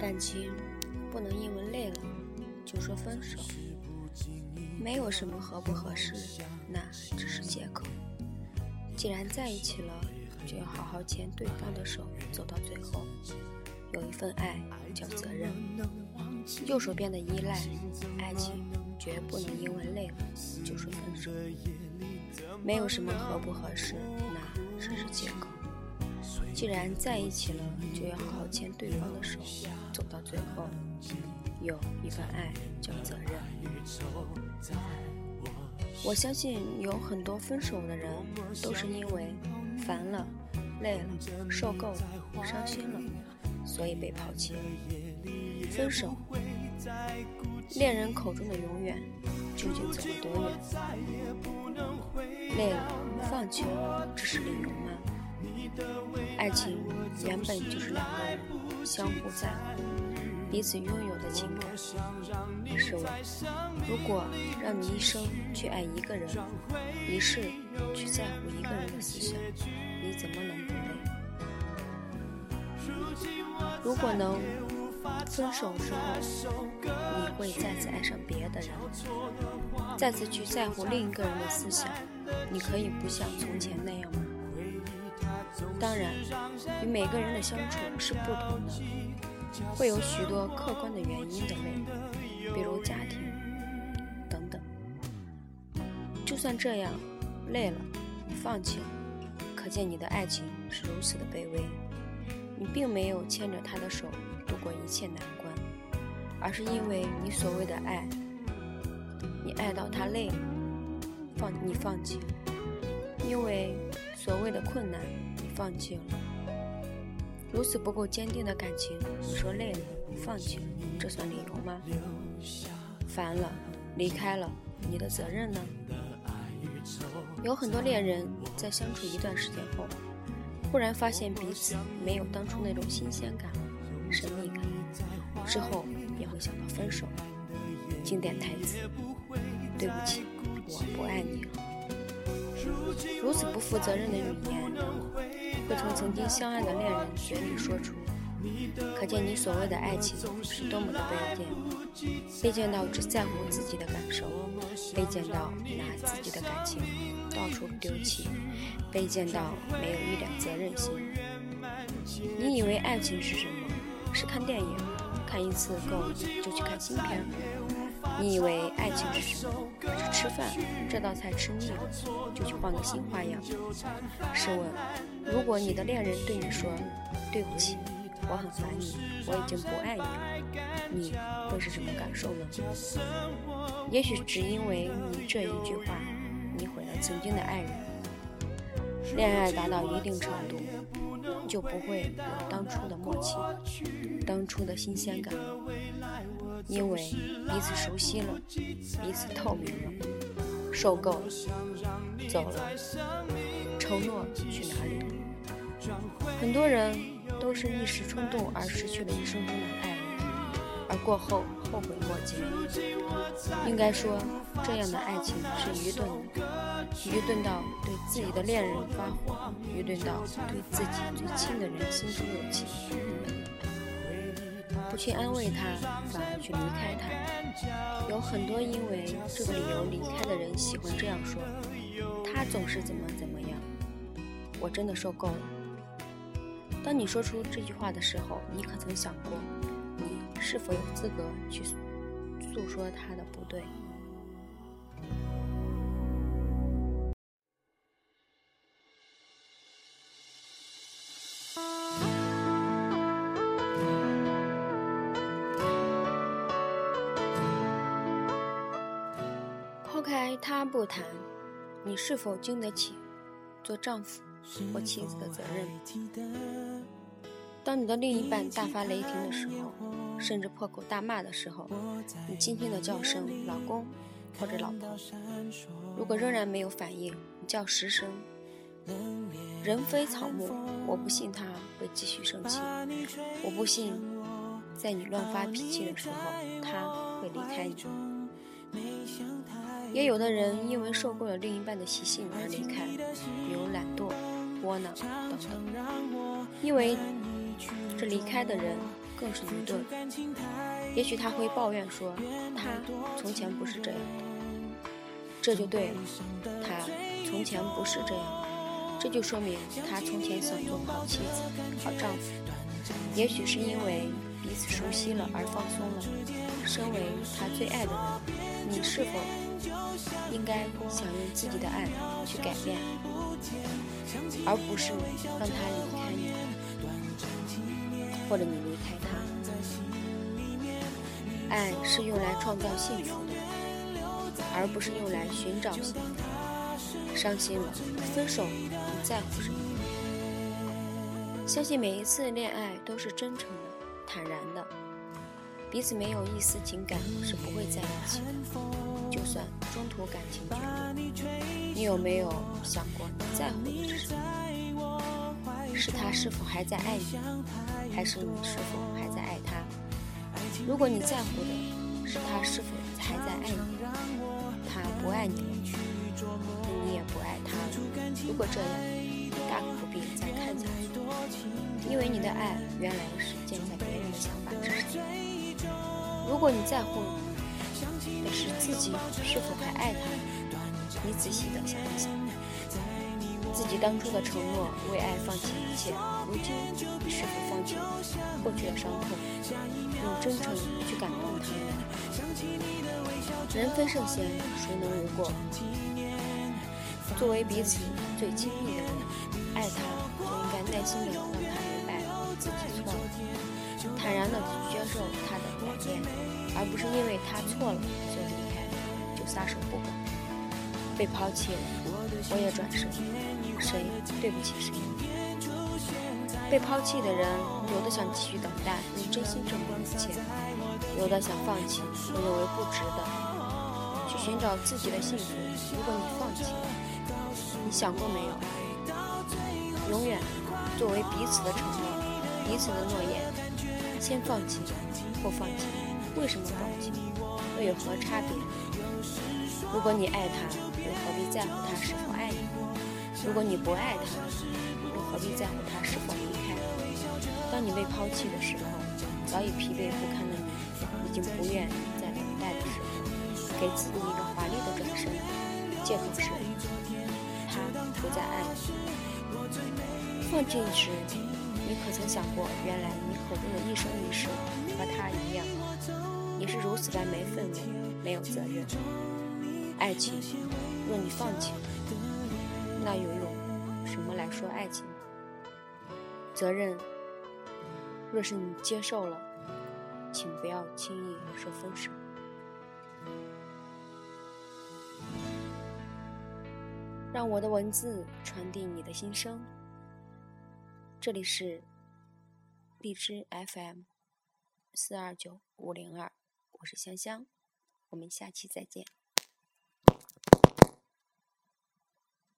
感情不能因为累了就说分手，没有什么合不合适，那只是借口。既然在一起了，就要好好牵对方的手，走到最后。有一份爱叫责任，右手边的依赖，爱情绝不能因为累了就说分手。没有什么合不合适，那只是借口。既然在一起了，就要好好牵对方的手，走到最后。有一份爱叫责任。我相信有很多分手的人，都是因为烦了、累了、受够了、伤心了，所以被抛弃了。分手，恋人口中的永远，究竟走了多远？累了，放弃了，这是理由吗？爱情原本就是两个人相互在乎、彼此拥有的情感。可是我，如果让你一生去爱一个人，一世去在乎一个人的思想，你怎么能不累？如果能分手之后，你会再次爱上别的人，再次去在乎另一个人的思想，你可以不像从前那样吗？当然，与每个人的相处是不同的，会有许多客观的原因的累，比如家庭等等。就算这样，累了，你放弃了，可见你的爱情是如此的卑微。你并没有牵着他的手度过一切难关，而是因为你所谓的爱，你爱到他累了，放你放弃了，因为所谓的困难。放弃了，如此不够坚定的感情，你说累了，放弃了，这算理由吗？烦了，离开了，你的责任呢？有很多恋人在相处一段时间后，忽然发现彼此没有当初那种新鲜感、神秘感，之后便会想到分手。经典台词：对不起，我不爱你了。如此不负责任的语言。会从曾经相爱的恋人嘴里说出，可见你所谓的爱情是多么的卑贱，卑贱到只在乎自己的感受，卑贱到拿自己的感情到处丢弃，卑贱到没有一点责任心。你以为爱情是什么？是看电影，看一次够了就去看新片。你以为爱情是什么？是吃饭，这道菜吃腻了，就去换个新花样。试问，如果你的恋人对你说“对不起，我很烦你，我已经不爱你了”，你会是什么感受呢？也许只因为你这一句话，你毁了曾经的爱人。恋爱达到一定程度，就不会有当初的默契，当初的新鲜感。因为彼此熟悉了，彼此透明了，受够了，走了，承诺去哪里？很多人都是一时冲动而失去了一生中的爱人，而过后后悔莫及。应该说，这样的爱情是愚钝的，愚钝到对自己的恋人发火，愚钝到对自己最亲的人心中有情。不去安慰他，反而去离开他。有很多因为这个理由离开的人喜欢这样说：“他总是怎么怎么样。”我真的受够了。当你说出这句话的时候，你可曾想过，你是否有资格去诉说他的不对？他不谈，你是否经得起做丈夫或妻子的责任？当你的另一半大发雷霆的时候，甚至破口大骂的时候，你轻轻的叫声“老公”或者“老婆”。如果仍然没有反应，你叫十声“人非草木”，我不信他会继续生气，我不信在你乱发脾气的时候他会离开你。也有的人因为受够了另一半的习性而离开，比如懒惰、窝囊等等。因为这离开的人更是愚钝，也许他会抱怨说他从前不是这样的，这就对了，他从前不是这样，这就说明他从前想做好妻子、好丈夫。也许是因为彼此熟悉了而放松了。身为他最爱的人，你是否应该想用自己的爱去改变，而不是让他离开你，或者你离开他？爱是用来创造幸福的，而不是用来寻找幸福。伤心了，分手，你在乎什么？相信每一次恋爱都是真诚的、坦然的，彼此没有一丝情感是不会在一起的。就算中途感情决裂，你有没有想过你在乎的是什么？是他是否还在爱你，还是你是否还在爱他？如果你在乎的是他是否还在爱你，他不爱你了，那你也不爱他了。如果这样。大可不必再看下去，因为你的爱原来是建在别人的想法之上。如果你在乎的是自己是否还爱他，你仔细的想一想，自己当初的承诺，为爱放弃一切，如今你是否放弃过去的伤痛，用真诚去感动他人？人非圣贤，谁能无过？作为彼此最亲密的人，爱他就应该耐心的让他明白自己错了，坦然的接受他的改变，而不是因为他错了就离开，就撒手不管。被抛弃了，我也转身，谁对不起谁？被抛弃的人，有的想继续等待，用真心证明一切；有的想放弃，我认为不值得。去寻找自己的幸福，如果你放弃了。你想过没有？永远作为彼此的承诺，彼此的诺言，先放弃后放弃，为什么放弃？又有何差别？如果你爱他，又何必在乎他是否爱你？如果你不爱他，又何必在乎他是否离开？当你被抛弃的时候，早已疲惫不堪的你，已经不愿再等待的时候，给自己一个华丽的转身，借口是他。不再爱你放弃时，你可曾想过，原来你口中的一生一世和他一样，也是如此的没氛围、没有责任。爱情，若你放弃了，那又用什么来说爱情？责任，若是你接受了，请不要轻易说分手。让我的文字传递你的心声。这里是荔枝 FM 四二九五零二，我是香香，我们下期再见。